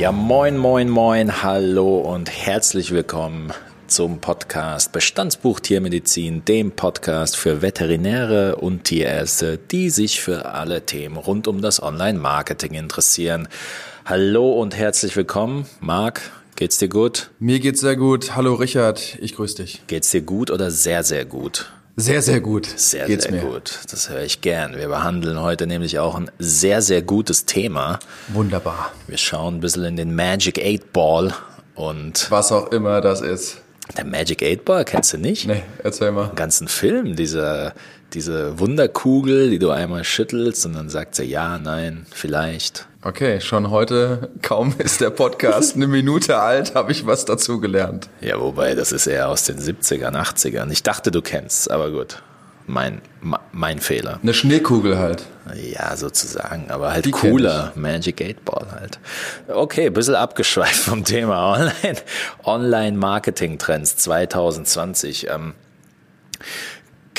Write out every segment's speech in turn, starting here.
Ja, moin, moin, moin, hallo und herzlich willkommen zum Podcast Bestandsbuch Tiermedizin, dem Podcast für Veterinäre und Tierärzte, die sich für alle Themen rund um das Online-Marketing interessieren. Hallo und herzlich willkommen, Marc. Geht's dir gut? Mir geht's sehr gut. Hallo Richard, ich grüße dich. Geht's dir gut oder sehr, sehr gut? Sehr, sehr gut. Sehr, Geht's sehr mir. gut. Das höre ich gern. Wir behandeln heute nämlich auch ein sehr, sehr gutes Thema. Wunderbar. Wir schauen ein bisschen in den Magic 8 Ball und. Was auch immer das ist. Der Magic 8 Ball kennst du nicht? Nee, erzähl mal. Den ganzen Film, dieser, diese Wunderkugel, die du einmal schüttelst und dann sagt sie ja, nein, vielleicht. Okay, schon heute, kaum ist der Podcast eine Minute alt, habe ich was dazu gelernt. Ja, wobei, das ist eher aus den 70ern, 80ern. Ich dachte, du kennst, aber gut. Mein, mein Fehler. Eine Schneekugel halt. Ja, sozusagen, aber halt Die cooler. Magic 8 Ball halt. Okay, ein bisschen abgeschweift vom Thema Online, Online Marketing Trends 2020. Ähm,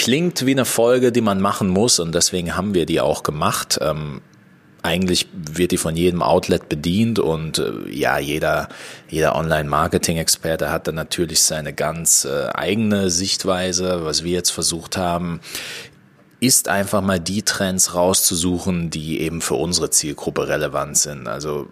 klingt wie eine Folge, die man machen muss und deswegen haben wir die auch gemacht. Ähm, eigentlich wird die von jedem Outlet bedient und äh, ja, jeder, jeder Online-Marketing-Experte hat dann natürlich seine ganz äh, eigene Sichtweise. Was wir jetzt versucht haben, ist einfach mal die Trends rauszusuchen, die eben für unsere Zielgruppe relevant sind. Also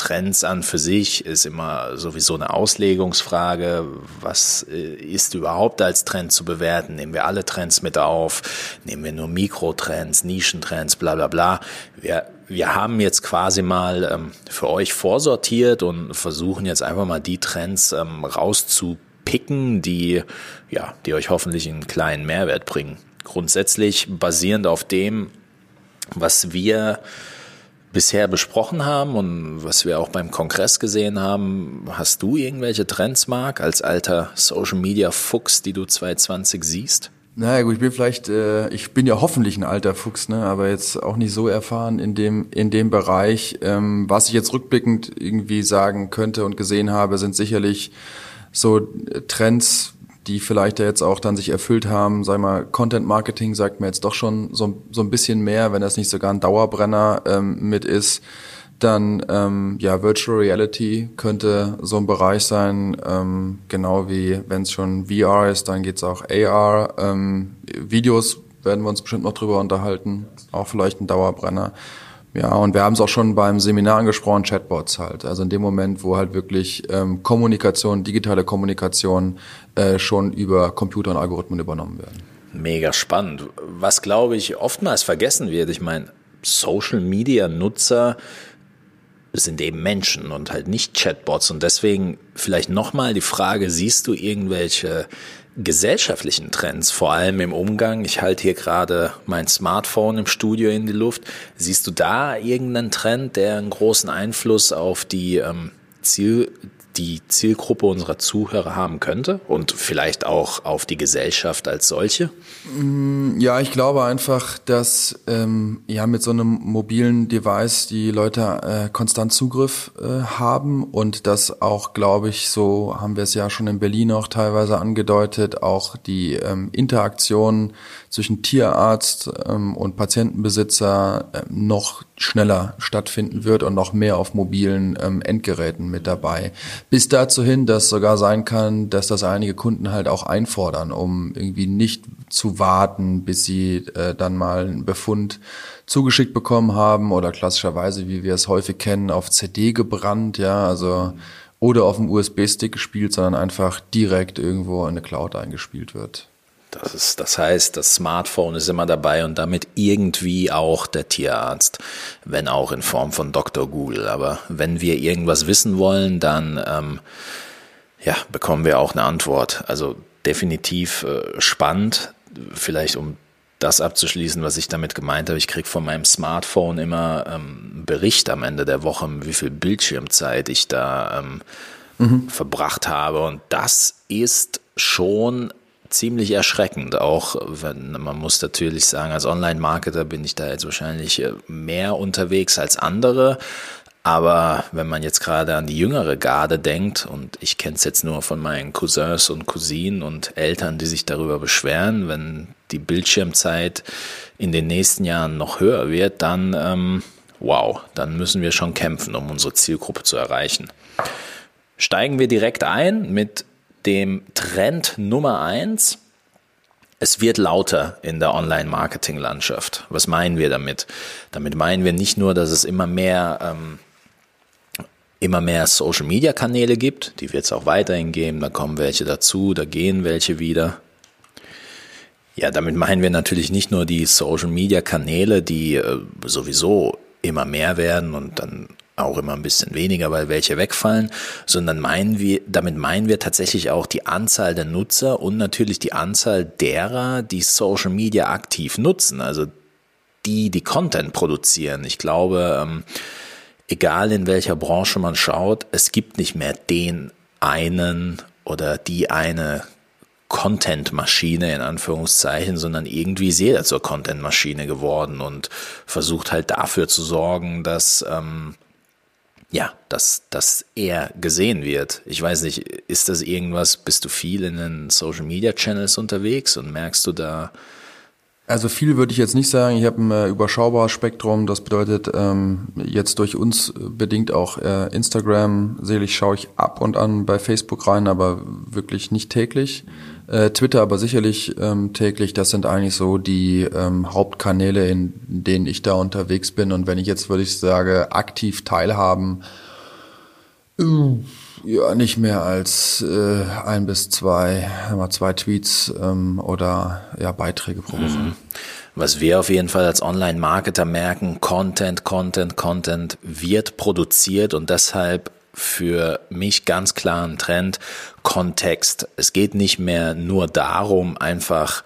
Trends an für sich ist immer sowieso eine Auslegungsfrage. Was äh, ist überhaupt als Trend zu bewerten? Nehmen wir alle Trends mit auf? Nehmen wir nur Mikrotrends, Nischentrends, bla bla bla? Wir, wir haben jetzt quasi mal ähm, für euch vorsortiert und versuchen jetzt einfach mal die Trends ähm, rauszupicken, die, ja, die euch hoffentlich einen kleinen Mehrwert bringen. Grundsätzlich basierend auf dem, was wir bisher besprochen haben und was wir auch beim Kongress gesehen haben, hast du irgendwelche Trends, Marc, als alter Social Media Fuchs, die du 2020 siehst? Naja gut, ich bin vielleicht, äh, ich bin ja hoffentlich ein alter Fuchs, ne, aber jetzt auch nicht so erfahren in dem in dem Bereich. Ähm, was ich jetzt rückblickend irgendwie sagen könnte und gesehen habe, sind sicherlich so Trends, die vielleicht ja jetzt auch dann sich erfüllt haben. Sag mal, Content Marketing sagt mir jetzt doch schon so, so ein bisschen mehr, wenn das nicht sogar ein Dauerbrenner ähm, mit ist. Dann ähm, ja, Virtual Reality könnte so ein Bereich sein, ähm, genau wie wenn es schon VR ist, dann geht's auch AR. Ähm, Videos werden wir uns bestimmt noch drüber unterhalten, auch vielleicht ein Dauerbrenner. Ja, und wir haben es auch schon beim Seminar angesprochen, Chatbots halt. Also in dem Moment, wo halt wirklich ähm, Kommunikation, digitale Kommunikation äh, schon über Computer und Algorithmen übernommen werden. Mega spannend. Was, glaube ich, oftmals vergessen wird, ich meine, Social-Media-Nutzer sind eben Menschen und halt nicht Chatbots. Und deswegen vielleicht nochmal die Frage, siehst du irgendwelche gesellschaftlichen Trends, vor allem im Umgang. Ich halte hier gerade mein Smartphone im Studio in die Luft. Siehst du da irgendeinen Trend, der einen großen Einfluss auf die ähm, Ziel, die Zielgruppe unserer Zuhörer haben könnte und vielleicht auch auf die Gesellschaft als solche? Mm, ja, ich glaube einfach, dass ähm, ja mit so einem mobilen Device die Leute äh, konstant Zugriff äh, haben und dass auch, glaube ich, so haben wir es ja schon in Berlin auch teilweise angedeutet, auch die ähm, Interaktion zwischen Tierarzt ähm, und Patientenbesitzer äh, noch schneller stattfinden wird und noch mehr auf mobilen ähm, Endgeräten mit dabei. Bis dazu hin, dass sogar sein kann, dass das einige Kunden halt auch einfordern, um irgendwie nicht zu warten, bis sie äh, dann mal einen Befund zugeschickt bekommen haben oder klassischerweise, wie wir es häufig kennen, auf CD gebrannt, ja, also oder auf dem USB-Stick gespielt, sondern einfach direkt irgendwo in eine Cloud eingespielt wird. Das, ist, das heißt, das Smartphone ist immer dabei und damit irgendwie auch der Tierarzt, wenn auch in Form von Dr. Google. Aber wenn wir irgendwas wissen wollen, dann ähm, ja, bekommen wir auch eine Antwort. Also definitiv äh, spannend. Vielleicht um das abzuschließen, was ich damit gemeint habe. Ich kriege von meinem Smartphone immer ähm, einen Bericht am Ende der Woche, wie viel Bildschirmzeit ich da ähm, mhm. verbracht habe. Und das ist schon ziemlich erschreckend. Auch wenn man muss natürlich sagen, als Online-Marketer bin ich da jetzt wahrscheinlich äh, mehr unterwegs als andere. Aber wenn man jetzt gerade an die jüngere Garde denkt, und ich kenne es jetzt nur von meinen Cousins und Cousinen und Eltern, die sich darüber beschweren, wenn die Bildschirmzeit in den nächsten Jahren noch höher wird, dann ähm, wow, dann müssen wir schon kämpfen, um unsere Zielgruppe zu erreichen. Steigen wir direkt ein mit dem Trend Nummer eins. Es wird lauter in der Online-Marketing-Landschaft. Was meinen wir damit? Damit meinen wir nicht nur, dass es immer mehr ähm, immer mehr Social-Media-Kanäle gibt. Die wird es auch weiterhin geben. Da kommen welche dazu, da gehen welche wieder. Ja, damit meinen wir natürlich nicht nur die Social-Media-Kanäle, die äh, sowieso immer mehr werden und dann auch immer ein bisschen weniger, weil welche wegfallen, sondern meinen wir, damit meinen wir tatsächlich auch die Anzahl der Nutzer und natürlich die Anzahl derer, die Social Media aktiv nutzen, also die, die Content produzieren. Ich glaube, ähm, egal in welcher Branche man schaut, es gibt nicht mehr den einen oder die eine Content-Maschine in Anführungszeichen, sondern irgendwie ist jeder zur Content-Maschine geworden und versucht halt dafür zu sorgen, dass ähm, ja, dass, dass er gesehen wird. Ich weiß nicht, ist das irgendwas, bist du viel in den Social Media Channels unterwegs und merkst du da also viel würde ich jetzt nicht sagen. Ich habe ein äh, überschaubares Spektrum. Das bedeutet, ähm, jetzt durch uns bedingt auch äh, Instagram. Selig schaue ich ab und an bei Facebook rein, aber wirklich nicht täglich. Äh, Twitter aber sicherlich ähm, täglich. Das sind eigentlich so die ähm, Hauptkanäle, in denen ich da unterwegs bin. Und wenn ich jetzt, würde ich sagen, aktiv teilhaben, äh, ja, nicht mehr als äh, ein bis zwei, mal zwei Tweets ähm, oder ja, Beiträge pro Woche. Mhm. Was wir auf jeden Fall als Online-Marketer merken, Content, Content, Content wird produziert und deshalb für mich ganz klar ein Trend, Kontext. Es geht nicht mehr nur darum, einfach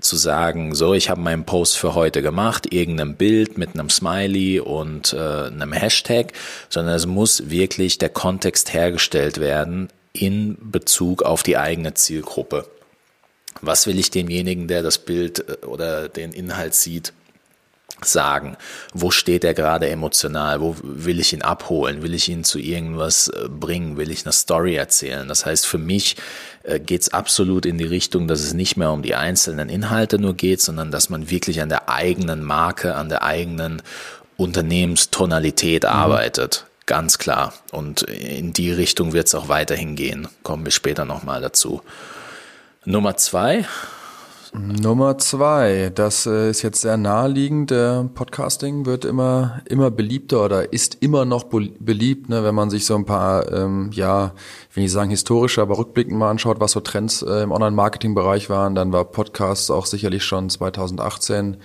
zu sagen, so, ich habe meinen Post für heute gemacht, irgendein Bild mit einem Smiley und äh, einem Hashtag, sondern es muss wirklich der Kontext hergestellt werden in Bezug auf die eigene Zielgruppe. Was will ich demjenigen, der das Bild äh, oder den Inhalt sieht, sagen, wo steht er gerade emotional, wo will ich ihn abholen, will ich ihn zu irgendwas äh, bringen, will ich eine Story erzählen. Das heißt, für mich äh, geht es absolut in die Richtung, dass es nicht mehr um die einzelnen Inhalte nur geht, sondern dass man wirklich an der eigenen Marke, an der eigenen Unternehmenstonalität mhm. arbeitet. Ganz klar. Und in die Richtung wird es auch weiterhin gehen. Kommen wir später nochmal dazu. Nummer zwei, Nummer zwei, das äh, ist jetzt sehr naheliegend. Podcasting wird immer immer beliebter oder ist immer noch beliebt, ne, wenn man sich so ein paar, ähm, ja, ich sagen historische, aber rückblickend mal anschaut, was so Trends äh, im Online-Marketing-Bereich waren, dann war Podcasts auch sicherlich schon 2018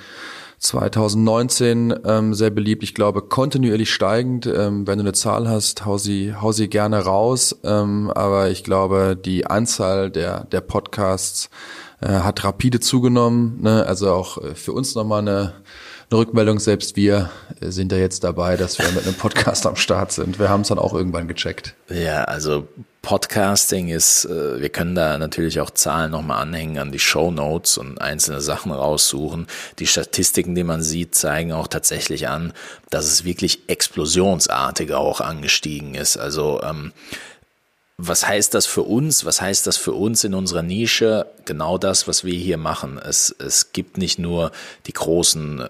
2019 ähm, sehr beliebt. Ich glaube, kontinuierlich steigend. Ähm, wenn du eine Zahl hast, hau sie, hau sie gerne raus. Ähm, aber ich glaube, die Anzahl der, der Podcasts äh, hat rapide zugenommen. Ne? Also auch äh, für uns nochmal eine, eine Rückmeldung. Selbst wir äh, sind da jetzt dabei, dass wir mit einem Podcast am Start sind. Wir haben es dann auch irgendwann gecheckt. Ja, also Podcasting ist, wir können da natürlich auch Zahlen nochmal anhängen an die Show Notes und einzelne Sachen raussuchen. Die Statistiken, die man sieht, zeigen auch tatsächlich an, dass es wirklich explosionsartig auch angestiegen ist. Also ähm, was heißt das für uns? Was heißt das für uns in unserer Nische? Genau das, was wir hier machen. Es, es gibt nicht nur die großen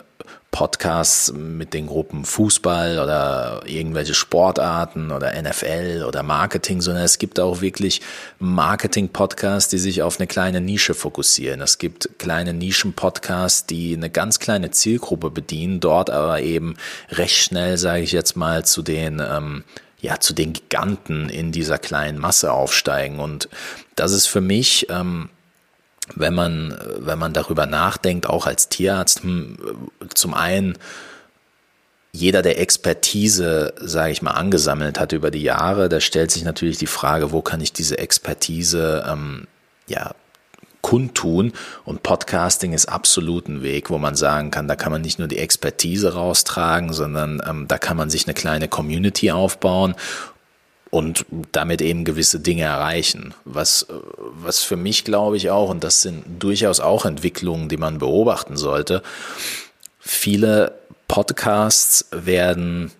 Podcasts mit den Gruppen Fußball oder irgendwelche Sportarten oder NFL oder Marketing, sondern es gibt auch wirklich Marketing-Podcasts, die sich auf eine kleine Nische fokussieren. Es gibt kleine Nischen-Podcasts, die eine ganz kleine Zielgruppe bedienen, dort aber eben recht schnell, sage ich jetzt mal, zu den ähm, ja zu den Giganten in dieser kleinen Masse aufsteigen. Und das ist für mich, ähm, wenn man, wenn man darüber nachdenkt, auch als Tierarzt, hm, zum einen jeder, der Expertise, sage ich mal, angesammelt hat über die Jahre, da stellt sich natürlich die Frage, wo kann ich diese Expertise ähm, ja kundtun. Und Podcasting ist absolut ein Weg, wo man sagen kann, da kann man nicht nur die Expertise raustragen, sondern ähm, da kann man sich eine kleine Community aufbauen und damit eben gewisse Dinge erreichen. Was, was für mich glaube ich auch, und das sind durchaus auch Entwicklungen, die man beobachten sollte, viele Podcasts werden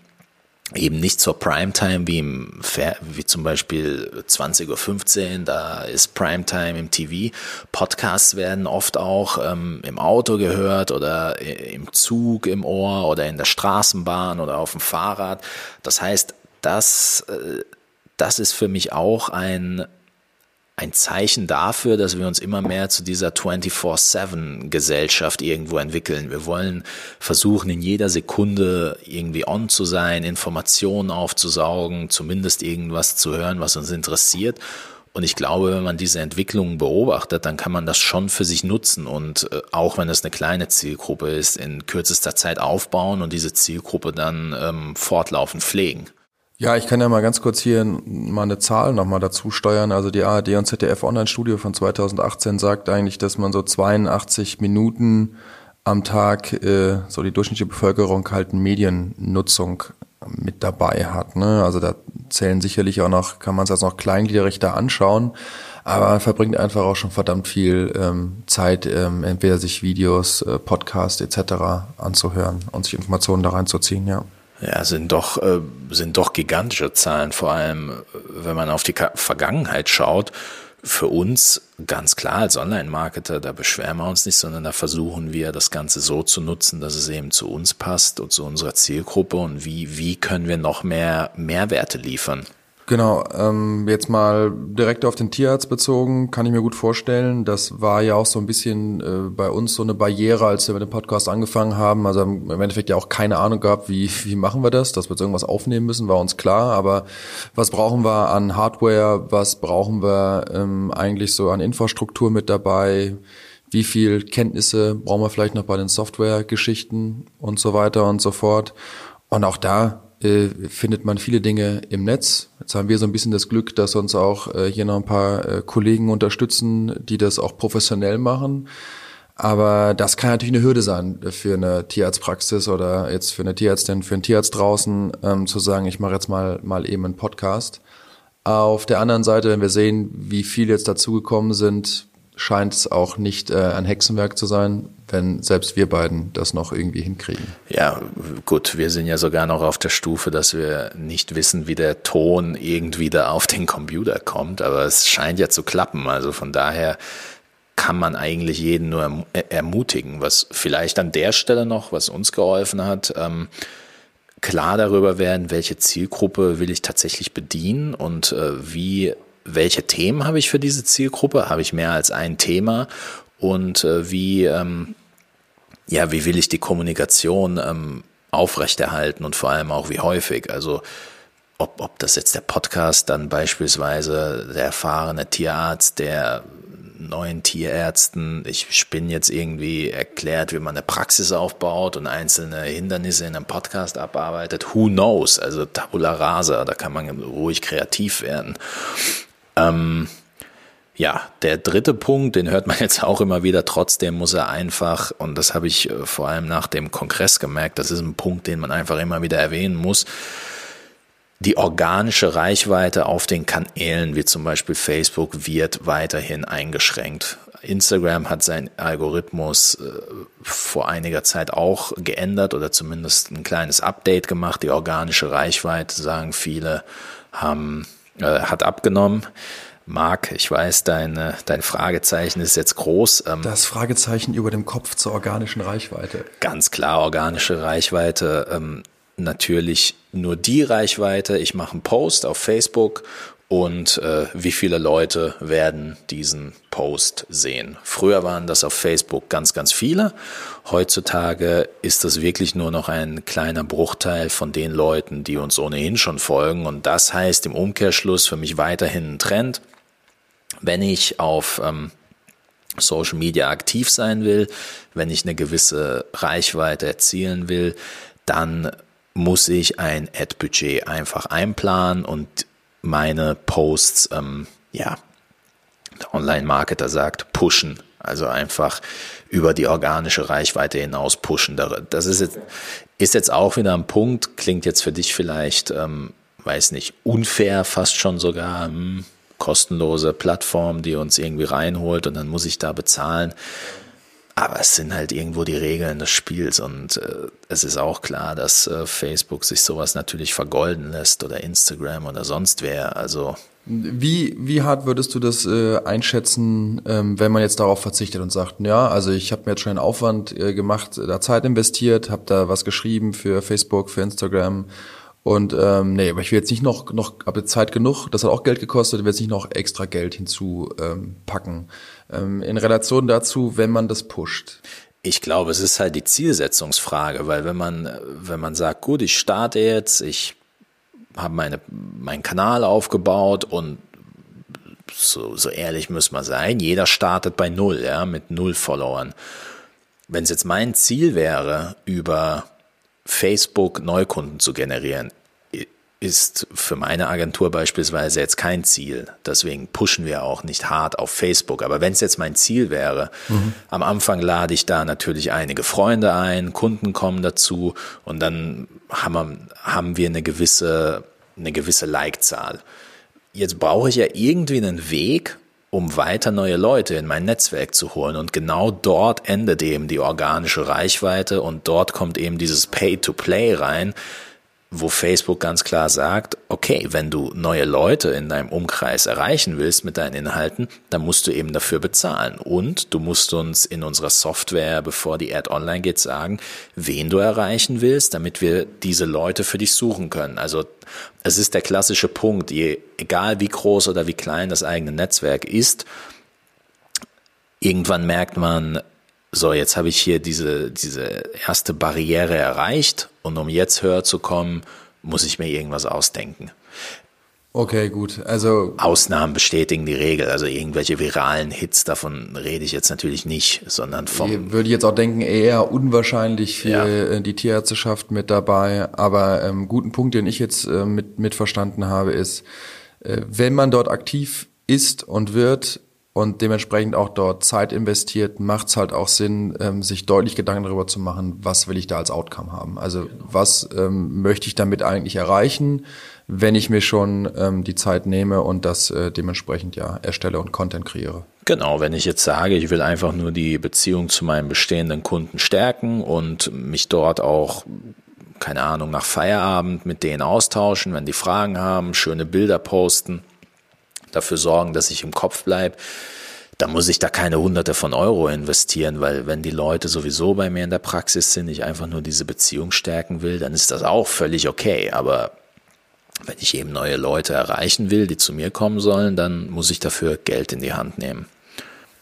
eben nicht zur Primetime wie im wie zum Beispiel 20.15 Uhr, da ist Primetime im TV. Podcasts werden oft auch ähm, im Auto gehört oder im Zug im Ohr oder in der Straßenbahn oder auf dem Fahrrad. Das heißt, das, äh, das ist für mich auch ein ein Zeichen dafür, dass wir uns immer mehr zu dieser 24-7-Gesellschaft irgendwo entwickeln. Wir wollen versuchen, in jeder Sekunde irgendwie on zu sein, Informationen aufzusaugen, zumindest irgendwas zu hören, was uns interessiert. Und ich glaube, wenn man diese Entwicklung beobachtet, dann kann man das schon für sich nutzen und äh, auch wenn es eine kleine Zielgruppe ist, in kürzester Zeit aufbauen und diese Zielgruppe dann ähm, fortlaufend pflegen. Ja, ich kann ja mal ganz kurz hier mal eine Zahl nochmal dazu steuern. Also die ARD und ZDF Online-Studio von 2018 sagt eigentlich, dass man so 82 Minuten am Tag äh, so die durchschnittliche Bevölkerung halt Mediennutzung mit dabei hat. Ne? Also da zählen sicherlich auch noch, kann man es als noch kleingliederig da anschauen, aber man verbringt einfach auch schon verdammt viel ähm, Zeit, ähm, entweder sich Videos, äh, Podcasts etc. anzuhören und sich Informationen da reinzuziehen, ja. Ja, sind doch, äh, sind doch gigantische Zahlen, vor allem wenn man auf die Vergangenheit schaut. Für uns ganz klar als Online-Marketer, da beschweren wir uns nicht, sondern da versuchen wir das Ganze so zu nutzen, dass es eben zu uns passt und zu unserer Zielgruppe und wie, wie können wir noch mehr Mehrwerte liefern. Genau, ähm, jetzt mal direkt auf den Tierarzt bezogen, kann ich mir gut vorstellen. Das war ja auch so ein bisschen äh, bei uns so eine Barriere, als wir mit dem Podcast angefangen haben. Also im Endeffekt ja auch keine Ahnung gehabt, wie, wie machen wir das, dass wir jetzt irgendwas aufnehmen müssen, war uns klar. Aber was brauchen wir an Hardware, was brauchen wir ähm, eigentlich so an Infrastruktur mit dabei? Wie viel Kenntnisse brauchen wir vielleicht noch bei den Software-Geschichten und so weiter und so fort? Und auch da äh, findet man viele Dinge im Netz. Jetzt haben wir so ein bisschen das Glück, dass uns auch äh, hier noch ein paar äh, Kollegen unterstützen, die das auch professionell machen. Aber das kann natürlich eine Hürde sein für eine Tierarztpraxis oder jetzt für eine Tierärztin, für einen Tierarzt draußen, ähm, zu sagen, ich mache jetzt mal, mal eben einen Podcast. Auf der anderen Seite, wenn wir sehen, wie viele jetzt dazugekommen sind, scheint es auch nicht äh, ein Hexenwerk zu sein, wenn selbst wir beiden das noch irgendwie hinkriegen. Ja, gut, wir sind ja sogar noch auf der Stufe, dass wir nicht wissen, wie der Ton irgendwie da auf den Computer kommt, aber es scheint ja zu klappen. Also von daher kann man eigentlich jeden nur ermutigen, was vielleicht an der Stelle noch, was uns geholfen hat, ähm, klar darüber werden, welche Zielgruppe will ich tatsächlich bedienen und äh, wie welche Themen habe ich für diese Zielgruppe? Habe ich mehr als ein Thema? Und äh, wie, ähm, ja, wie will ich die Kommunikation ähm, aufrechterhalten und vor allem auch wie häufig? Also ob, ob das jetzt der Podcast dann beispielsweise der erfahrene Tierarzt, der neuen Tierärzten, ich spinne jetzt irgendwie erklärt, wie man eine Praxis aufbaut und einzelne Hindernisse in einem Podcast abarbeitet. Who knows? Also Tabula rasa, da kann man ruhig kreativ werden. Ähm, ja, der dritte Punkt, den hört man jetzt auch immer wieder, trotzdem muss er einfach, und das habe ich äh, vor allem nach dem Kongress gemerkt, das ist ein Punkt, den man einfach immer wieder erwähnen muss, die organische Reichweite auf den Kanälen wie zum Beispiel Facebook wird weiterhin eingeschränkt. Instagram hat seinen Algorithmus äh, vor einiger Zeit auch geändert oder zumindest ein kleines Update gemacht. Die organische Reichweite, sagen viele, haben äh, hat abgenommen. Marc, ich weiß, dein, dein Fragezeichen ist jetzt groß. Ähm, das Fragezeichen über dem Kopf zur organischen Reichweite. Ganz klar, organische Reichweite. Ähm, natürlich nur die Reichweite. Ich mache einen Post auf Facebook und äh, wie viele Leute werden diesen Post sehen. Früher waren das auf Facebook ganz, ganz viele. Heutzutage ist das wirklich nur noch ein kleiner Bruchteil von den Leuten, die uns ohnehin schon folgen. Und das heißt im Umkehrschluss für mich weiterhin ein Trend. Wenn ich auf ähm, Social Media aktiv sein will, wenn ich eine gewisse Reichweite erzielen will, dann muss ich ein Ad-Budget einfach einplanen und meine Posts, ähm, ja, der Online-Marketer sagt, pushen. Also einfach über die organische Reichweite hinaus pushen. Das ist jetzt, ist jetzt auch wieder ein Punkt, klingt jetzt für dich vielleicht, ähm, weiß nicht, unfair fast schon sogar, hm, kostenlose Plattform, die uns irgendwie reinholt und dann muss ich da bezahlen. Aber es sind halt irgendwo die Regeln des Spiels und äh, es ist auch klar, dass äh, Facebook sich sowas natürlich vergolden lässt oder Instagram oder sonst wer. Also wie, wie hart würdest du das äh, einschätzen, ähm, wenn man jetzt darauf verzichtet und sagt, ja, also ich habe mir jetzt schon einen Aufwand äh, gemacht, da Zeit investiert, habe da was geschrieben für Facebook, für Instagram und ähm, nee, aber ich will jetzt nicht noch, noch habe Zeit genug, das hat auch Geld gekostet, ich will jetzt nicht noch extra Geld hinzupacken. Ähm. Ähm, in Relation dazu, wenn man das pusht. Ich glaube, es ist halt die Zielsetzungsfrage, weil wenn man, wenn man sagt, gut, ich starte jetzt, ich habe meine, meinen Kanal aufgebaut und so, so ehrlich muss man sein, jeder startet bei null, ja, mit null Followern. Wenn es jetzt mein Ziel wäre, über Facebook Neukunden zu generieren, ist für meine Agentur beispielsweise jetzt kein Ziel. Deswegen pushen wir auch nicht hart auf Facebook. Aber wenn es jetzt mein Ziel wäre, mhm. am Anfang lade ich da natürlich einige Freunde ein, Kunden kommen dazu und dann haben wir, haben wir eine gewisse, eine gewisse Like-Zahl. Jetzt brauche ich ja irgendwie einen Weg, um weiter neue Leute in mein Netzwerk zu holen. Und genau dort endet eben die organische Reichweite und dort kommt eben dieses Pay-to-Play rein, wo Facebook ganz klar sagt, okay, wenn du neue Leute in deinem Umkreis erreichen willst mit deinen Inhalten, dann musst du eben dafür bezahlen. Und du musst uns in unserer Software, bevor die Ad online geht, sagen, wen du erreichen willst, damit wir diese Leute für dich suchen können. Also es ist der klassische Punkt, je, egal wie groß oder wie klein das eigene Netzwerk ist, irgendwann merkt man, so, jetzt habe ich hier diese, diese erste Barriere erreicht und um jetzt höher zu kommen, muss ich mir irgendwas ausdenken. Okay, gut. Also Ausnahmen bestätigen die Regel. Also irgendwelche viralen Hits, davon rede ich jetzt natürlich nicht, sondern vom. Würde ich jetzt auch denken, eher unwahrscheinlich für ja. Äh, die Tierärzteschaft mit dabei. Aber ähm, guten Punkt, den ich jetzt äh, mit, mit verstanden habe, ist, äh, wenn man dort aktiv ist und wird, und dementsprechend auch dort Zeit investiert, macht es halt auch Sinn, ähm, sich deutlich Gedanken darüber zu machen, was will ich da als Outcome haben. Also genau. was ähm, möchte ich damit eigentlich erreichen, wenn ich mir schon ähm, die Zeit nehme und das äh, dementsprechend ja erstelle und Content kreiere. Genau, wenn ich jetzt sage, ich will einfach nur die Beziehung zu meinen bestehenden Kunden stärken und mich dort auch keine Ahnung, nach Feierabend mit denen austauschen, wenn die Fragen haben, schöne Bilder posten, dafür sorgen, dass ich im Kopf bleibe, da muss ich da keine Hunderte von Euro investieren, weil wenn die Leute sowieso bei mir in der Praxis sind, ich einfach nur diese Beziehung stärken will, dann ist das auch völlig okay. Aber wenn ich eben neue Leute erreichen will, die zu mir kommen sollen, dann muss ich dafür Geld in die Hand nehmen.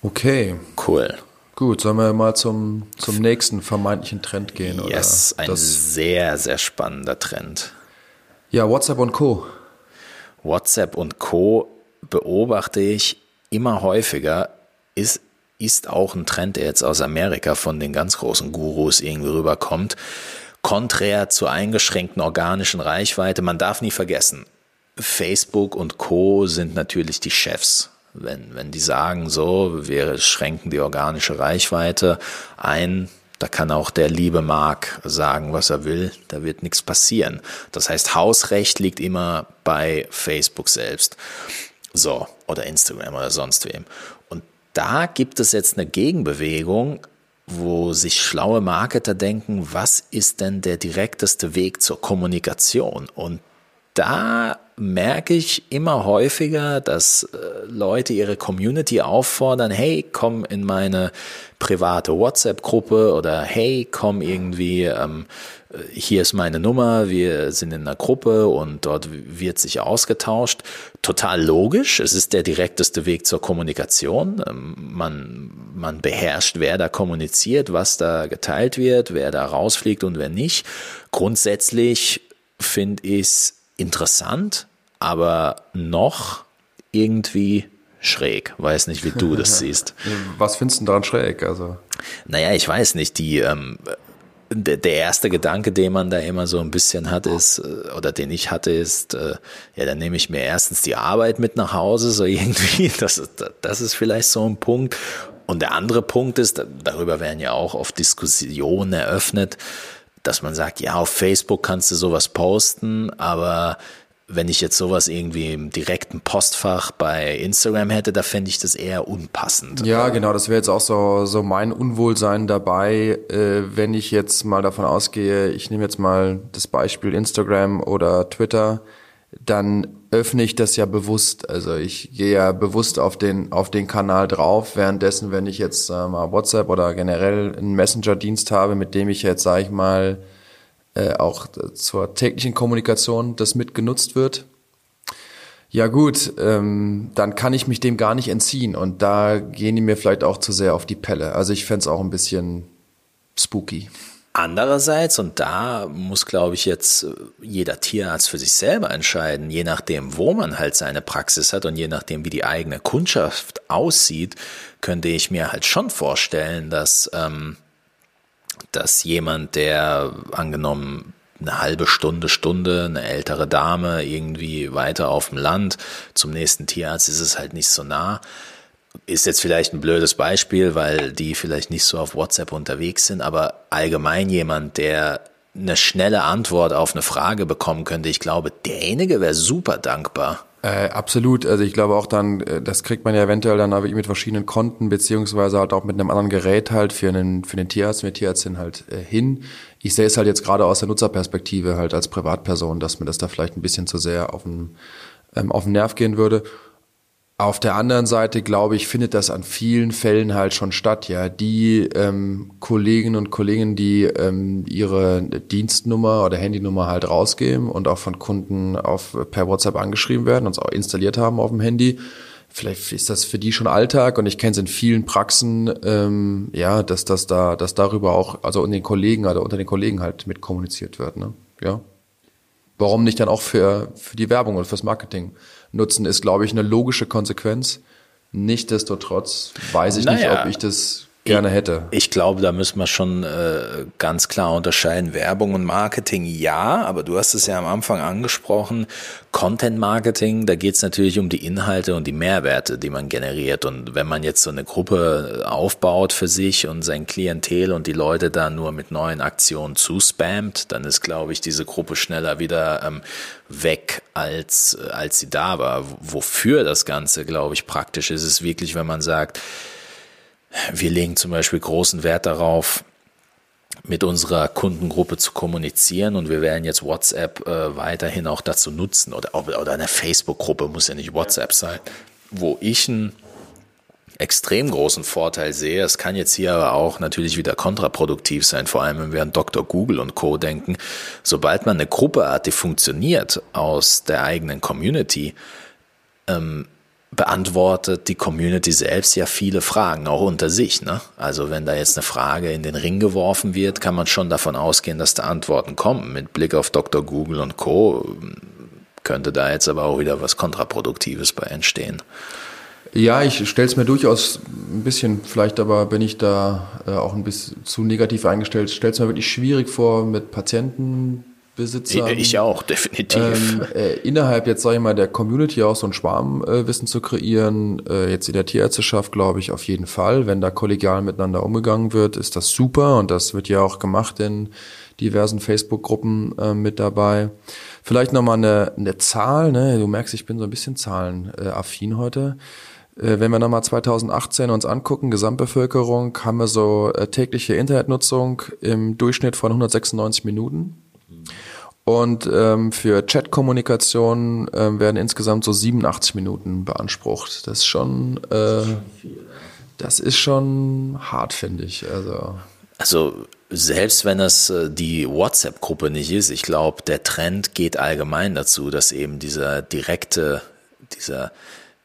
Okay. Cool. Gut, sollen wir mal zum, zum nächsten vermeintlichen Trend gehen? Yes, oder ein sehr, sehr spannender Trend. Ja, WhatsApp und Co. WhatsApp und Co beobachte ich immer häufiger, ist, ist auch ein Trend, der jetzt aus Amerika von den ganz großen Gurus irgendwie rüberkommt. Konträr zur eingeschränkten organischen Reichweite. Man darf nie vergessen, Facebook und Co. sind natürlich die Chefs. Wenn, wenn die sagen, so, wir schränken die organische Reichweite ein, da kann auch der liebe Mark sagen, was er will, da wird nichts passieren. Das heißt, Hausrecht liegt immer bei Facebook selbst. So, oder Instagram oder sonst wem. Und da gibt es jetzt eine Gegenbewegung, wo sich schlaue Marketer denken, was ist denn der direkteste Weg zur Kommunikation? Und da merke ich immer häufiger, dass äh, Leute ihre Community auffordern, hey, komm in meine private WhatsApp-Gruppe oder hey, komm irgendwie, ähm, hier ist meine Nummer, wir sind in einer Gruppe und dort wird sich ausgetauscht. Total logisch, es ist der direkteste Weg zur Kommunikation. Ähm, man, man beherrscht, wer da kommuniziert, was da geteilt wird, wer da rausfliegt und wer nicht. Grundsätzlich finde ich es interessant, aber noch irgendwie schräg. Weiß nicht, wie du das siehst. Was findest du daran schräg? Also naja, ich weiß nicht. Die ähm, der erste Gedanke, den man da immer so ein bisschen hat, ist, äh, oder den ich hatte, ist, äh, ja, dann nehme ich mir erstens die Arbeit mit nach Hause, so irgendwie, das ist, das ist vielleicht so ein Punkt. Und der andere Punkt ist, darüber werden ja auch oft Diskussionen eröffnet, dass man sagt, ja, auf Facebook kannst du sowas posten, aber wenn ich jetzt sowas irgendwie im direkten Postfach bei Instagram hätte, da fände ich das eher unpassend. Ja, genau, das wäre jetzt auch so, so mein Unwohlsein dabei, äh, wenn ich jetzt mal davon ausgehe, ich nehme jetzt mal das Beispiel Instagram oder Twitter, dann öffne ich das ja bewusst. Also ich gehe ja bewusst auf den, auf den Kanal drauf, währenddessen, wenn ich jetzt äh, mal WhatsApp oder generell einen Messenger-Dienst habe, mit dem ich jetzt, sage ich mal, äh, auch zur täglichen Kommunikation das mitgenutzt wird. Ja gut, ähm, dann kann ich mich dem gar nicht entziehen und da gehen die mir vielleicht auch zu sehr auf die Pelle. Also ich fände auch ein bisschen spooky. Andererseits, und da muss, glaube ich, jetzt jeder Tierarzt für sich selber entscheiden, je nachdem, wo man halt seine Praxis hat und je nachdem, wie die eigene Kundschaft aussieht, könnte ich mir halt schon vorstellen, dass ähm, dass jemand, der angenommen eine halbe Stunde, Stunde, eine ältere Dame irgendwie weiter auf dem Land zum nächsten Tierarzt ist es halt nicht so nah. Ist jetzt vielleicht ein blödes Beispiel, weil die vielleicht nicht so auf WhatsApp unterwegs sind, aber allgemein jemand, der eine schnelle Antwort auf eine Frage bekommen könnte, ich glaube, derjenige wäre super dankbar. Äh, absolut. Also ich glaube auch dann, äh, das kriegt man ja eventuell dann aber mit verschiedenen Konten beziehungsweise halt auch mit einem anderen Gerät halt für einen für den Tierarzt, für Tierärztin halt äh, hin. Ich sehe es halt jetzt gerade aus der Nutzerperspektive halt als Privatperson, dass mir das da vielleicht ein bisschen zu sehr auf den ähm, auf den Nerv gehen würde. Auf der anderen Seite, glaube ich, findet das an vielen Fällen halt schon statt. Ja, die ähm, Kollegen und Kollegen, die ähm, ihre Dienstnummer oder Handynummer halt rausgeben und auch von Kunden auf per WhatsApp angeschrieben werden und es auch installiert haben auf dem Handy. Vielleicht ist das für die schon Alltag und ich kenne es in vielen Praxen, ähm, ja, dass das da, dass darüber auch, also unter den Kollegen, also unter den Kollegen halt mit kommuniziert wird. Ne? Ja. Warum nicht dann auch für, für die Werbung und fürs Marketing? Nutzen, ist, glaube ich, eine logische Konsequenz. Nichtsdestotrotz weiß ich naja, nicht, ob ich das gerne hätte. Ich glaube, da müssen wir schon äh, ganz klar unterscheiden. Werbung und Marketing, ja, aber du hast es ja am Anfang angesprochen. Content Marketing, da geht es natürlich um die Inhalte und die Mehrwerte, die man generiert. Und wenn man jetzt so eine Gruppe aufbaut für sich und sein Klientel und die Leute da nur mit neuen Aktionen zuspammt, dann ist, glaube ich, diese Gruppe schneller wieder ähm, weg, als, als sie da war. Wofür das Ganze, glaube ich, praktisch ist, ist wirklich, wenn man sagt, wir legen zum Beispiel großen Wert darauf, mit unserer Kundengruppe zu kommunizieren und wir werden jetzt WhatsApp äh, weiterhin auch dazu nutzen. Oder, oder eine Facebook-Gruppe muss ja nicht WhatsApp sein, wo ich einen extrem großen Vorteil sehe. Es kann jetzt hier aber auch natürlich wieder kontraproduktiv sein, vor allem wenn wir an Dr. Google und Co. denken. Sobald man eine Gruppe hat, die funktioniert aus der eigenen Community, ähm, beantwortet die Community selbst ja viele Fragen, auch unter sich. Ne? Also wenn da jetzt eine Frage in den Ring geworfen wird, kann man schon davon ausgehen, dass da Antworten kommen. Mit Blick auf Dr. Google und Co. könnte da jetzt aber auch wieder was Kontraproduktives bei entstehen. Ja, ich stelle es mir durchaus ein bisschen, vielleicht aber bin ich da äh, auch ein bisschen zu negativ eingestellt, stelle es mir wirklich schwierig vor, mit Patienten Besitzer. Ich auch, definitiv. Ähm, äh, innerhalb jetzt, sage ich mal, der Community auch so ein Schwarmwissen äh, zu kreieren, äh, jetzt in der Tierärzteschaft glaube ich auf jeden Fall. Wenn da kollegial miteinander umgegangen wird, ist das super und das wird ja auch gemacht in diversen Facebook-Gruppen äh, mit dabei. Vielleicht nochmal eine, eine Zahl, ne? du merkst, ich bin so ein bisschen zahlenaffin heute. Äh, wenn wir nochmal 2018 uns angucken, Gesamtbevölkerung, haben wir so äh, tägliche Internetnutzung im Durchschnitt von 196 Minuten. Und ähm, für Chat-Kommunikation ähm, werden insgesamt so 87 Minuten beansprucht. Das ist schon, äh, das ist schon hart, finde ich. Also, also selbst wenn es äh, die WhatsApp-Gruppe nicht ist, ich glaube, der Trend geht allgemein dazu, dass eben dieser direkte, dieser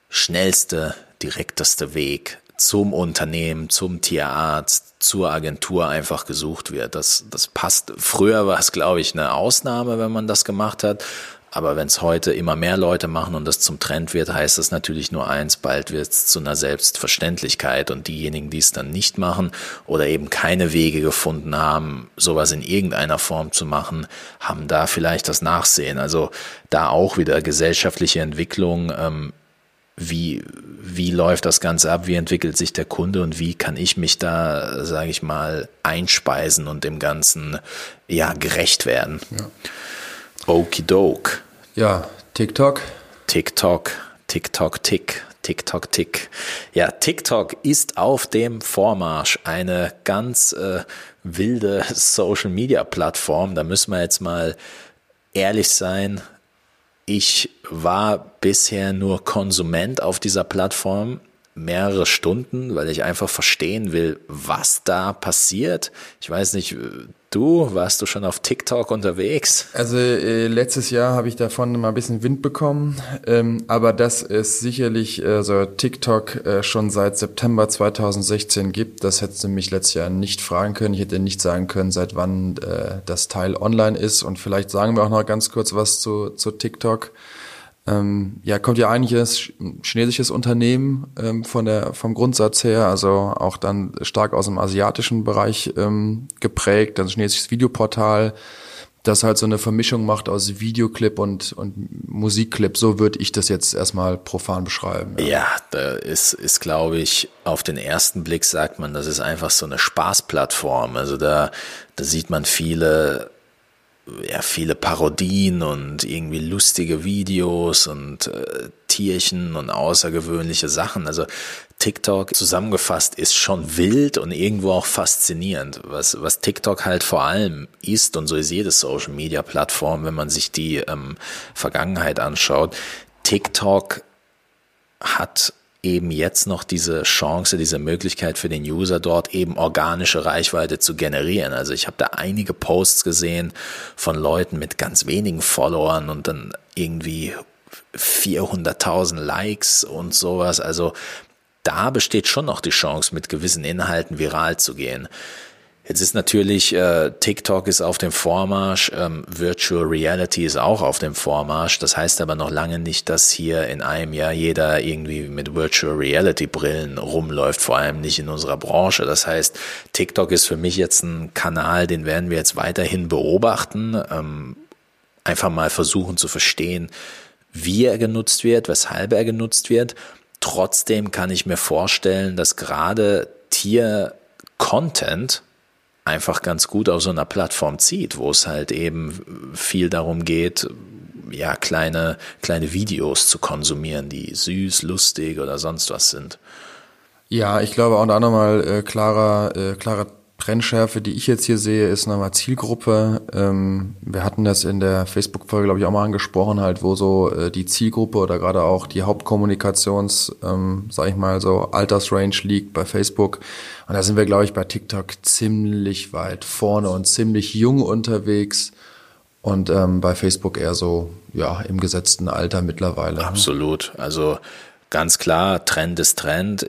schnellste, direkteste Weg zum Unternehmen, zum Tierarzt, zur Agentur einfach gesucht wird. Das, das passt. Früher war es, glaube ich, eine Ausnahme, wenn man das gemacht hat. Aber wenn es heute immer mehr Leute machen und das zum Trend wird, heißt das natürlich nur eins, bald wird es zu einer Selbstverständlichkeit und diejenigen, die es dann nicht machen oder eben keine Wege gefunden haben, sowas in irgendeiner Form zu machen, haben da vielleicht das Nachsehen. Also da auch wieder gesellschaftliche Entwicklung. Ähm, wie, wie läuft das Ganze ab, wie entwickelt sich der Kunde und wie kann ich mich da, sage ich mal, einspeisen und dem Ganzen ja gerecht werden. Ja. Okidoke. Ja, TikTok. TikTok, TikTok, Tick, TikTok, Tick. Ja, TikTok ist auf dem Vormarsch. Eine ganz äh, wilde Social-Media-Plattform. Da müssen wir jetzt mal ehrlich sein. Ich war bisher nur Konsument auf dieser Plattform mehrere Stunden, weil ich einfach verstehen will, was da passiert. Ich weiß nicht, du, warst du schon auf TikTok unterwegs? Also äh, letztes Jahr habe ich davon mal ein bisschen Wind bekommen, ähm, aber dass es sicherlich äh, so TikTok äh, schon seit September 2016 gibt, das hättest du mich letztes Jahr nicht fragen können. Ich hätte nicht sagen können, seit wann äh, das Teil online ist und vielleicht sagen wir auch noch ganz kurz was zu, zu TikTok. Ähm, ja, kommt ja eigentlich ein chinesisches Unternehmen ähm, von der, vom Grundsatz her, also auch dann stark aus dem asiatischen Bereich ähm, geprägt, ein chinesisches Videoportal, das halt so eine Vermischung macht aus Videoclip und, und Musikclip. So würde ich das jetzt erstmal profan beschreiben. Ja, ja da ist, ist glaube ich, auf den ersten Blick sagt man, das ist einfach so eine Spaßplattform. Also da, da sieht man viele ja, viele Parodien und irgendwie lustige Videos und äh, Tierchen und außergewöhnliche Sachen. Also TikTok zusammengefasst ist schon wild und irgendwo auch faszinierend. Was, was TikTok halt vor allem ist, und so ist jede Social Media Plattform, wenn man sich die ähm, Vergangenheit anschaut, TikTok hat eben jetzt noch diese Chance, diese Möglichkeit für den User dort eben organische Reichweite zu generieren. Also ich habe da einige Posts gesehen von Leuten mit ganz wenigen Followern und dann irgendwie 400.000 Likes und sowas. Also da besteht schon noch die Chance, mit gewissen Inhalten viral zu gehen. Jetzt ist natürlich, äh, TikTok ist auf dem Vormarsch, ähm, Virtual Reality ist auch auf dem Vormarsch. Das heißt aber noch lange nicht, dass hier in einem Jahr jeder irgendwie mit Virtual Reality Brillen rumläuft, vor allem nicht in unserer Branche. Das heißt, TikTok ist für mich jetzt ein Kanal, den werden wir jetzt weiterhin beobachten, ähm, einfach mal versuchen zu verstehen, wie er genutzt wird, weshalb er genutzt wird. Trotzdem kann ich mir vorstellen, dass gerade Tier-Content, einfach ganz gut auf so einer Plattform zieht, wo es halt eben viel darum geht, ja, kleine, kleine Videos zu konsumieren, die süß, lustig oder sonst was sind. Ja, ich glaube auch da nochmal äh, klarer, äh, klarer Trennschärfe, die ich jetzt hier sehe, ist nochmal Zielgruppe. Ähm, wir hatten das in der Facebook-Folge, glaube ich, auch mal angesprochen, halt, wo so äh, die Zielgruppe oder gerade auch die Hauptkommunikations, ähm, sag ich mal, so Altersrange liegt bei Facebook. Und da sind wir, glaube ich, bei TikTok ziemlich weit vorne und ziemlich jung unterwegs. Und ähm, bei Facebook eher so, ja, im gesetzten Alter mittlerweile. Absolut. Also ganz klar, Trend ist Trend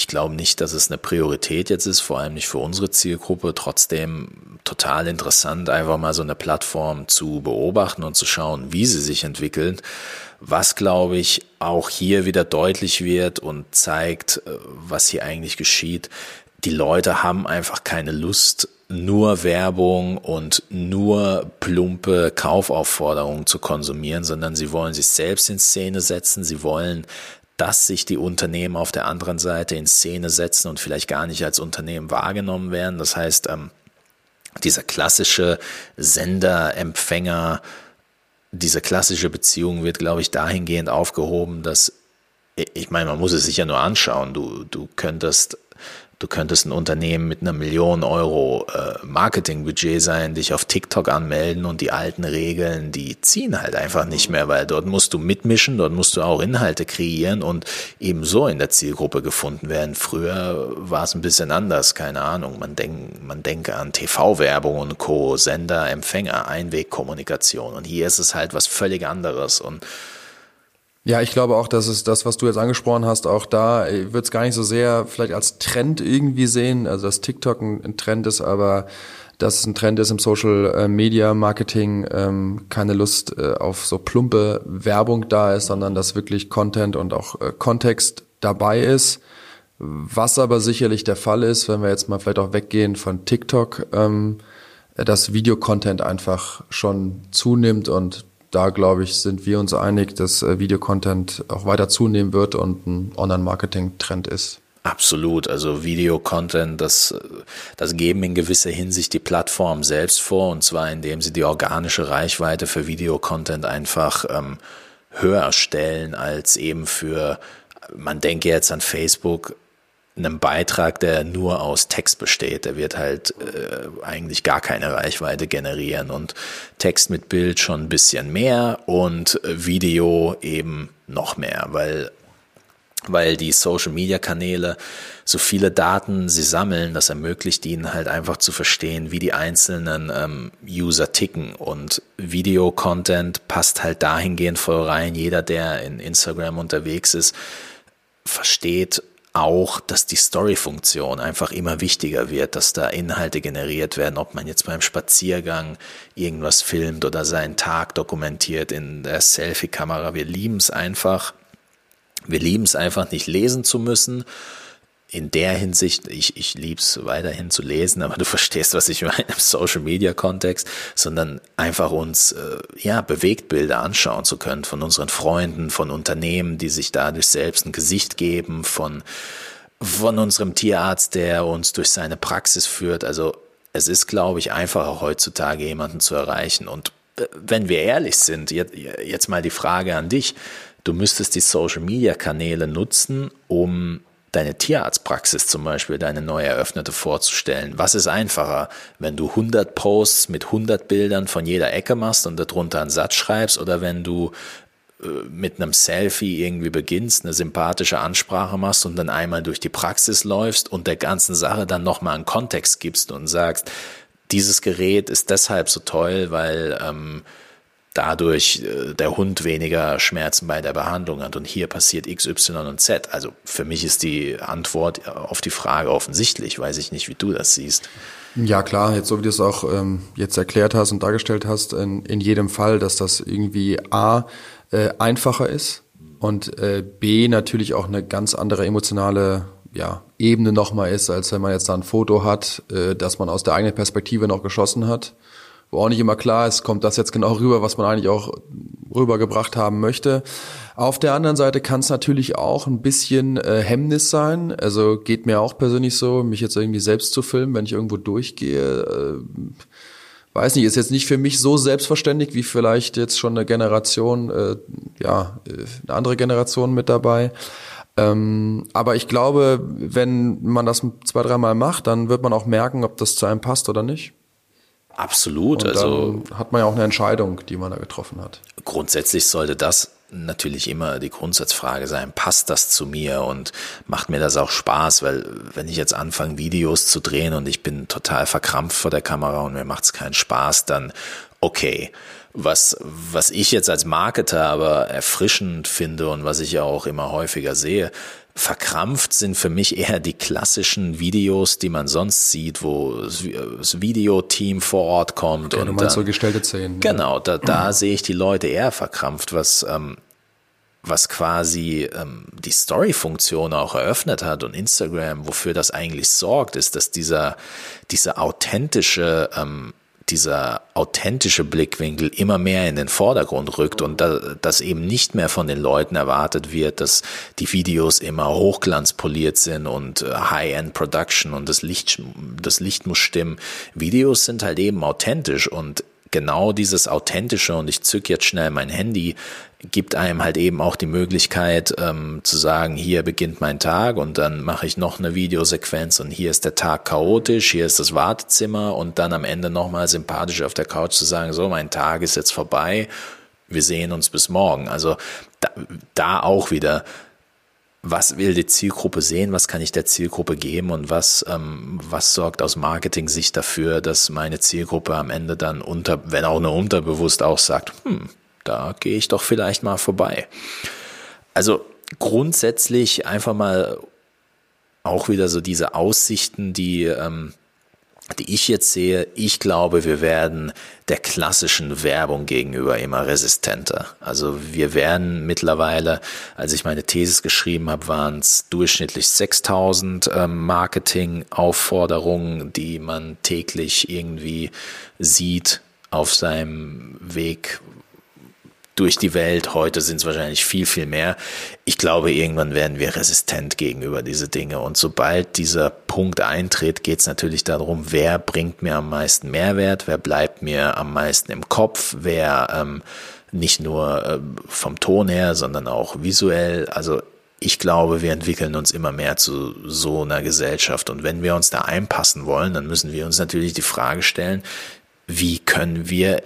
ich glaube nicht, dass es eine Priorität jetzt ist, vor allem nicht für unsere Zielgruppe. Trotzdem total interessant, einfach mal so eine Plattform zu beobachten und zu schauen, wie sie sich entwickelt. Was, glaube ich, auch hier wieder deutlich wird und zeigt, äh, was hier eigentlich geschieht. Die Leute haben einfach keine Lust, nur Werbung und nur plumpe Kaufaufforderungen zu konsumieren, sondern sie wollen sich selbst in Szene setzen, sie wollen dass sich die Unternehmen auf der anderen Seite in Szene setzen und vielleicht gar nicht als Unternehmen wahrgenommen werden. Das heißt, ähm, dieser klassische Sender, Empfänger, diese klassische Beziehung wird, glaube ich, dahingehend aufgehoben, dass ich meine, man muss es sich ja nur anschauen. Du, du könntest Du könntest ein Unternehmen mit einer Million Euro äh, Marketingbudget sein, dich auf TikTok anmelden und die alten Regeln, die ziehen halt einfach nicht mehr, weil dort musst du mitmischen, dort musst du auch Inhalte kreieren und ebenso in der Zielgruppe gefunden werden. Früher war es ein bisschen anders, keine Ahnung. Man, denk, man denke an TV-Werbung und Co., Sender, Empfänger, Einwegkommunikation. Und hier ist es halt was völlig anderes und ja, ich glaube auch, dass es das, was du jetzt angesprochen hast, auch da wird es gar nicht so sehr vielleicht als Trend irgendwie sehen, also dass TikTok ein, ein Trend ist, aber dass es ein Trend ist im Social äh, Media Marketing, ähm, keine Lust äh, auf so plumpe Werbung da ist, sondern dass wirklich Content und auch äh, Kontext dabei ist. Was aber sicherlich der Fall ist, wenn wir jetzt mal vielleicht auch weggehen von TikTok, ähm, dass Videocontent einfach schon zunimmt und da, glaube ich, sind wir uns einig, dass äh, Videocontent auch weiter zunehmen wird und ein Online-Marketing-Trend ist. Absolut. Also Video-Content, das, das geben in gewisser Hinsicht die Plattform selbst vor, und zwar indem sie die organische Reichweite für Video-Content einfach ähm, höher stellen als eben für, man denke jetzt an Facebook, einem Beitrag, der nur aus Text besteht. Der wird halt äh, eigentlich gar keine Reichweite generieren und Text mit Bild schon ein bisschen mehr und Video eben noch mehr, weil weil die Social Media Kanäle so viele Daten sie sammeln, das ermöglicht ihnen halt einfach zu verstehen, wie die einzelnen ähm, User ticken und Video-Content passt halt dahingehend voll rein. Jeder, der in Instagram unterwegs ist, versteht auch, dass die Story-Funktion einfach immer wichtiger wird, dass da Inhalte generiert werden, ob man jetzt beim Spaziergang irgendwas filmt oder seinen Tag dokumentiert in der Selfie-Kamera. Wir lieben es einfach, wir lieben es einfach nicht lesen zu müssen. In der Hinsicht, ich, ich liebe es weiterhin zu lesen, aber du verstehst, was ich meine im Social Media Kontext, sondern einfach uns äh, ja Bewegtbilder anschauen zu können von unseren Freunden, von Unternehmen, die sich dadurch selbst ein Gesicht geben, von von unserem Tierarzt, der uns durch seine Praxis führt. Also es ist, glaube ich, einfacher heutzutage jemanden zu erreichen. Und äh, wenn wir ehrlich sind, jetzt, jetzt mal die Frage an dich. Du müsstest die Social-Media-Kanäle nutzen, um deine Tierarztpraxis zum Beispiel, deine neu eröffnete vorzustellen. Was ist einfacher, wenn du 100 Posts mit 100 Bildern von jeder Ecke machst und darunter einen Satz schreibst oder wenn du äh, mit einem Selfie irgendwie beginnst, eine sympathische Ansprache machst und dann einmal durch die Praxis läufst und der ganzen Sache dann nochmal einen Kontext gibst und sagst, dieses Gerät ist deshalb so toll, weil ähm, dadurch äh, der Hund weniger Schmerzen bei der Behandlung hat und hier passiert X, Y und Z. Also für mich ist die Antwort auf die Frage offensichtlich. Weiß ich nicht, wie du das siehst. Ja klar, jetzt so wie du es auch ähm, jetzt erklärt hast und dargestellt hast, in, in jedem Fall, dass das irgendwie A äh, einfacher ist und äh, B natürlich auch eine ganz andere emotionale ja, Ebene nochmal ist, als wenn man jetzt da ein Foto hat, äh, dass man aus der eigenen Perspektive noch geschossen hat wo auch nicht immer klar ist, kommt das jetzt genau rüber, was man eigentlich auch rübergebracht haben möchte. Auf der anderen Seite kann es natürlich auch ein bisschen äh, Hemmnis sein. Also geht mir auch persönlich so, mich jetzt irgendwie selbst zu filmen, wenn ich irgendwo durchgehe. Äh, weiß nicht, ist jetzt nicht für mich so selbstverständlich wie vielleicht jetzt schon eine Generation, äh, ja, äh, eine andere Generation mit dabei. Ähm, aber ich glaube, wenn man das zwei, dreimal macht, dann wird man auch merken, ob das zu einem passt oder nicht. Absolut. Und also hat man ja auch eine Entscheidung, die man da getroffen hat. Grundsätzlich sollte das natürlich immer die Grundsatzfrage sein, passt das zu mir und macht mir das auch Spaß, weil wenn ich jetzt anfange, Videos zu drehen und ich bin total verkrampft vor der Kamera und mir macht es keinen Spaß, dann okay. Was, was ich jetzt als Marketer aber erfrischend finde und was ich auch immer häufiger sehe, verkrampft sind für mich eher die klassischen Videos, die man sonst sieht, wo das Videoteam vor Ort kommt. Okay, und du meinst so gestellte Szenen. Genau, da, da sehe ich die Leute eher verkrampft, was, ähm, was quasi ähm, die Story-Funktion auch eröffnet hat und Instagram, wofür das eigentlich sorgt, ist, dass dieser, dieser authentische ähm, dieser authentische Blickwinkel immer mehr in den Vordergrund rückt und da, dass eben nicht mehr von den Leuten erwartet wird, dass die Videos immer hochglanzpoliert sind und äh, High-End Production und das Licht, das Licht muss stimmen. Videos sind halt eben authentisch und genau dieses Authentische und ich zück jetzt schnell mein Handy, gibt einem halt eben auch die Möglichkeit ähm, zu sagen, hier beginnt mein Tag und dann mache ich noch eine Videosequenz und hier ist der Tag chaotisch, hier ist das Wartezimmer und dann am Ende nochmal sympathisch auf der Couch zu sagen, so, mein Tag ist jetzt vorbei, wir sehen uns bis morgen. Also da, da auch wieder was will die Zielgruppe sehen, was kann ich der Zielgruppe geben und was, ähm, was sorgt aus Marketing-Sicht dafür, dass meine Zielgruppe am Ende dann unter, wenn auch nur unterbewusst auch sagt, hm, da gehe ich doch vielleicht mal vorbei. Also grundsätzlich einfach mal auch wieder so diese Aussichten, die ähm, die ich jetzt sehe, ich glaube, wir werden der klassischen Werbung gegenüber immer resistenter. Also wir werden mittlerweile, als ich meine Thesis geschrieben habe, waren es durchschnittlich 6000 ähm, Marketing-Aufforderungen, die man täglich irgendwie sieht auf seinem Weg durch die Welt. Heute sind es wahrscheinlich viel, viel mehr. Ich glaube, irgendwann werden wir resistent gegenüber diese Dinge. Und sobald dieser Punkt eintritt, geht es natürlich darum, wer bringt mir am meisten Mehrwert, wer bleibt mir am meisten im Kopf, wer ähm, nicht nur äh, vom Ton her, sondern auch visuell. Also ich glaube, wir entwickeln uns immer mehr zu so einer Gesellschaft. Und wenn wir uns da einpassen wollen, dann müssen wir uns natürlich die Frage stellen, wie können wir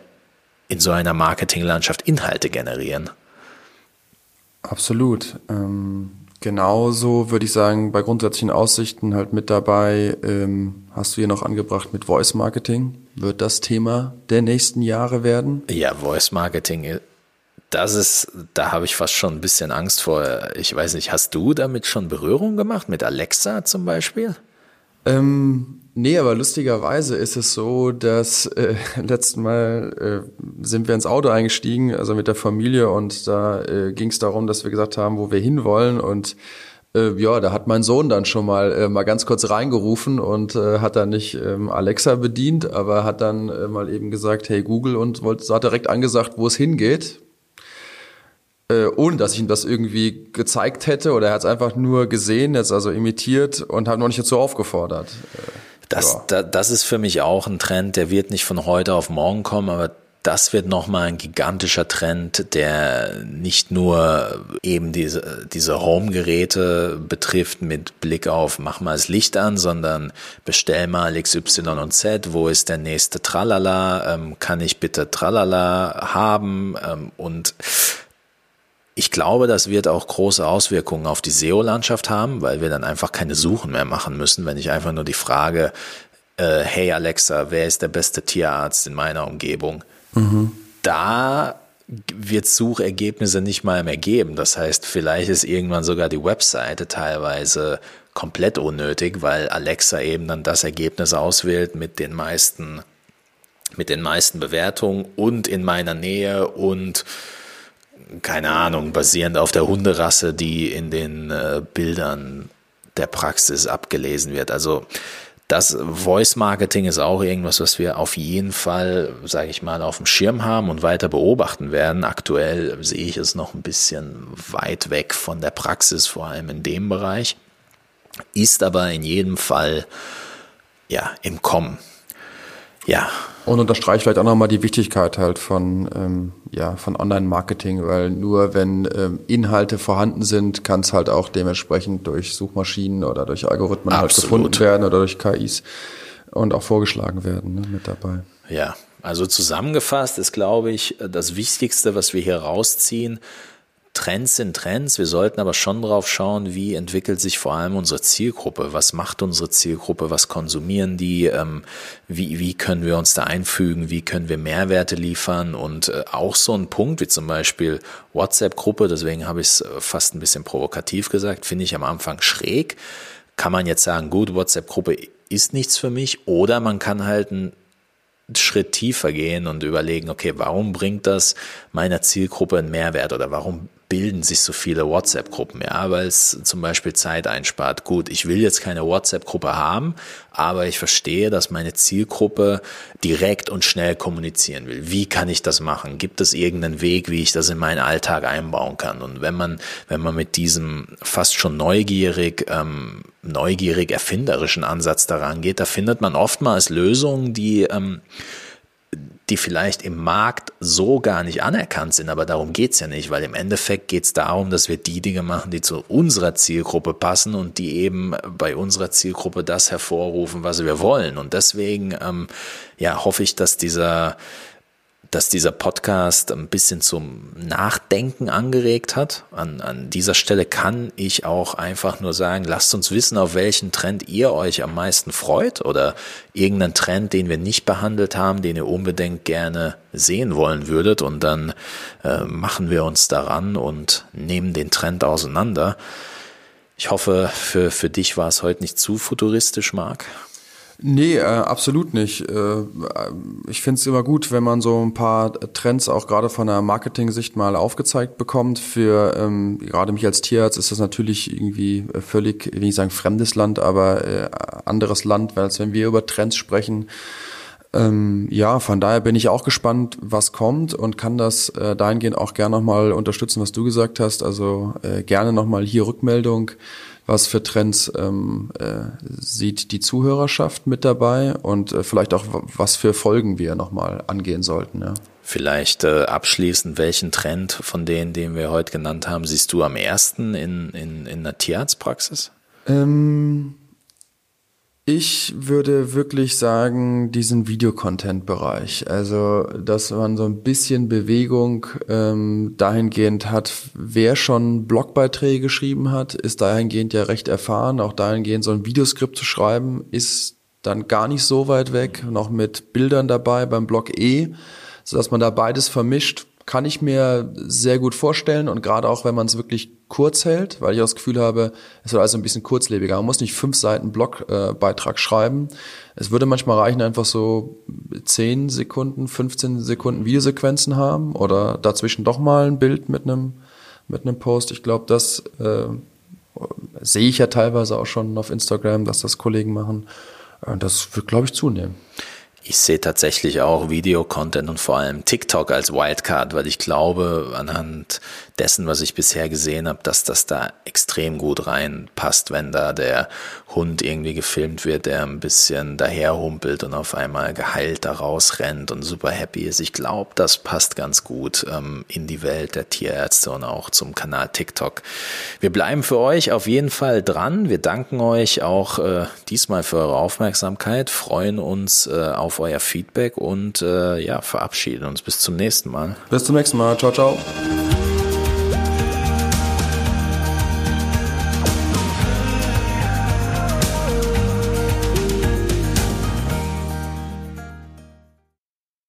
in so einer Marketinglandschaft Inhalte generieren? Absolut. Ähm, genauso würde ich sagen, bei grundsätzlichen Aussichten halt mit dabei, ähm, hast du hier noch angebracht mit Voice Marketing. Wird das Thema der nächsten Jahre werden? Ja, Voice Marketing das ist, da habe ich fast schon ein bisschen Angst vor. Ich weiß nicht, hast du damit schon Berührung gemacht, mit Alexa zum Beispiel? Ähm, nee, aber lustigerweise ist es so, dass äh, letzten Mal äh, sind wir ins Auto eingestiegen, also mit der Familie, und da äh, ging es darum, dass wir gesagt haben, wo wir hinwollen. Und äh, ja, da hat mein Sohn dann schon mal äh, mal ganz kurz reingerufen und äh, hat dann nicht ähm, Alexa bedient, aber hat dann äh, mal eben gesagt, hey Google und wollte hat direkt angesagt, wo es hingeht äh, ohne dass ich ihm das irgendwie gezeigt hätte oder er hat es einfach nur gesehen, jetzt also imitiert und hat noch nicht dazu aufgefordert. Äh, das, ja. da, das ist für mich auch ein Trend, der wird nicht von heute auf morgen kommen, aber das wird nochmal ein gigantischer Trend, der nicht nur eben diese, diese Home-Geräte betrifft mit Blick auf mach mal das Licht an, sondern bestell mal XY und Z, wo ist der nächste Tralala, ähm, kann ich bitte Tralala haben ähm, und ich glaube, das wird auch große Auswirkungen auf die SEO-Landschaft haben, weil wir dann einfach keine Suchen mehr machen müssen, wenn ich einfach nur die Frage, äh, hey Alexa, wer ist der beste Tierarzt in meiner Umgebung? Mhm. Da wird Suchergebnisse nicht mal mehr geben. Das heißt, vielleicht ist irgendwann sogar die Webseite teilweise komplett unnötig, weil Alexa eben dann das Ergebnis auswählt mit den meisten, mit den meisten Bewertungen und in meiner Nähe und keine Ahnung, basierend auf der Hunderasse, die in den äh, Bildern der Praxis abgelesen wird. Also das Voice Marketing ist auch irgendwas, was wir auf jeden Fall, sage ich mal, auf dem Schirm haben und weiter beobachten werden. Aktuell sehe ich es noch ein bisschen weit weg von der Praxis, vor allem in dem Bereich, ist aber in jedem Fall ja im Kommen. Ja, und unterstreicht vielleicht auch nochmal die Wichtigkeit halt von, ähm, ja, von Online-Marketing, weil nur wenn ähm, Inhalte vorhanden sind, kann es halt auch dementsprechend durch Suchmaschinen oder durch Algorithmen Absolut. halt gefunden werden oder durch KIs und auch vorgeschlagen werden ne, mit dabei. Ja, also zusammengefasst ist, glaube ich, das Wichtigste, was wir hier rausziehen, Trends sind Trends. Wir sollten aber schon drauf schauen, wie entwickelt sich vor allem unsere Zielgruppe. Was macht unsere Zielgruppe? Was konsumieren die? Ähm, wie, wie können wir uns da einfügen? Wie können wir Mehrwerte liefern? Und äh, auch so ein Punkt wie zum Beispiel WhatsApp-Gruppe, deswegen habe ich es äh, fast ein bisschen provokativ gesagt, finde ich am Anfang schräg. Kann man jetzt sagen, gut, WhatsApp-Gruppe ist nichts für mich. Oder man kann halt ein Schritt tiefer gehen und überlegen, okay, warum bringt das meiner Zielgruppe einen Mehrwert oder warum bilden sich so viele WhatsApp-Gruppen, ja, weil es zum Beispiel Zeit einspart. Gut, ich will jetzt keine WhatsApp-Gruppe haben, aber ich verstehe, dass meine Zielgruppe direkt und schnell kommunizieren will. Wie kann ich das machen? Gibt es irgendeinen Weg, wie ich das in meinen Alltag einbauen kann? Und wenn man, wenn man mit diesem fast schon neugierig, ähm, neugierig erfinderischen Ansatz daran geht, da findet man oftmals Lösungen, die ähm, die vielleicht im Markt so gar nicht anerkannt sind, aber darum geht's ja nicht, weil im Endeffekt geht's darum, dass wir die Dinge machen, die zu unserer Zielgruppe passen und die eben bei unserer Zielgruppe das hervorrufen, was wir wollen. Und deswegen ähm, ja, hoffe ich, dass dieser dass dieser Podcast ein bisschen zum Nachdenken angeregt hat. An, an dieser Stelle kann ich auch einfach nur sagen, lasst uns wissen, auf welchen Trend ihr euch am meisten freut oder irgendeinen Trend, den wir nicht behandelt haben, den ihr unbedingt gerne sehen wollen würdet. Und dann äh, machen wir uns daran und nehmen den Trend auseinander. Ich hoffe, für, für dich war es heute nicht zu futuristisch, Marc. Nee, äh, absolut nicht. Äh, ich finde es immer gut, wenn man so ein paar Trends auch gerade von der Marketing-Sicht mal aufgezeigt bekommt. Für ähm, gerade mich als Tierarzt ist das natürlich irgendwie völlig, will ich sagen, fremdes Land, aber äh, anderes Land, weil als wenn wir über Trends sprechen, Ähm, ja, von daher bin ich auch gespannt, was kommt und kann das äh, dahingehend auch gerne nochmal unterstützen, was du gesagt hast. Also äh, gerne nochmal hier Rückmeldung, was für Trends ähm, äh, sieht die Zuhörerschaft mit dabei und äh, vielleicht auch, was für Folgen wir nochmal angehen sollten. Ja. Vielleicht äh, abschließend, welchen Trend von denen, den wir heute genannt haben, siehst du am ersten in, in, in der Tierarztpraxis? Ähm ich würde wirklich sagen, diesen Videocontent-Bereich. Also, dass man so ein bisschen Bewegung ähm, dahingehend hat, wer schon Blogbeiträge geschrieben hat, ist dahingehend ja recht erfahren. Auch dahingehend so ein Videoskript zu schreiben, ist dann gar nicht so weit weg. Noch mit Bildern dabei beim Blog E, sodass man da beides vermischt kann ich mir sehr gut vorstellen und gerade auch, wenn man es wirklich kurz hält, weil ich auch das Gefühl habe, es wird also ein bisschen kurzlebiger. Man muss nicht fünf Seiten Blogbeitrag äh, schreiben. Es würde manchmal reichen, einfach so zehn Sekunden, 15 Sekunden Videosequenzen haben oder dazwischen doch mal ein Bild mit einem mit einem Post. Ich glaube, das äh, sehe ich ja teilweise auch schon auf Instagram, dass das Kollegen machen. Äh, das wird, glaube ich, zunehmen. Ich sehe tatsächlich auch Videocontent und vor allem TikTok als Wildcard, weil ich glaube, anhand dessen, was ich bisher gesehen habe, dass das da extrem gut reinpasst, wenn da der Hund irgendwie gefilmt wird, der ein bisschen daherhumpelt und auf einmal geheilt da rausrennt und super happy ist. Ich glaube, das passt ganz gut ähm, in die Welt der Tierärzte und auch zum Kanal TikTok. Wir bleiben für euch auf jeden Fall dran. Wir danken euch auch äh, diesmal für eure Aufmerksamkeit, freuen uns äh, auf euer Feedback und äh, ja, verabschieden uns bis zum nächsten Mal. Bis zum nächsten Mal. Ciao, ciao.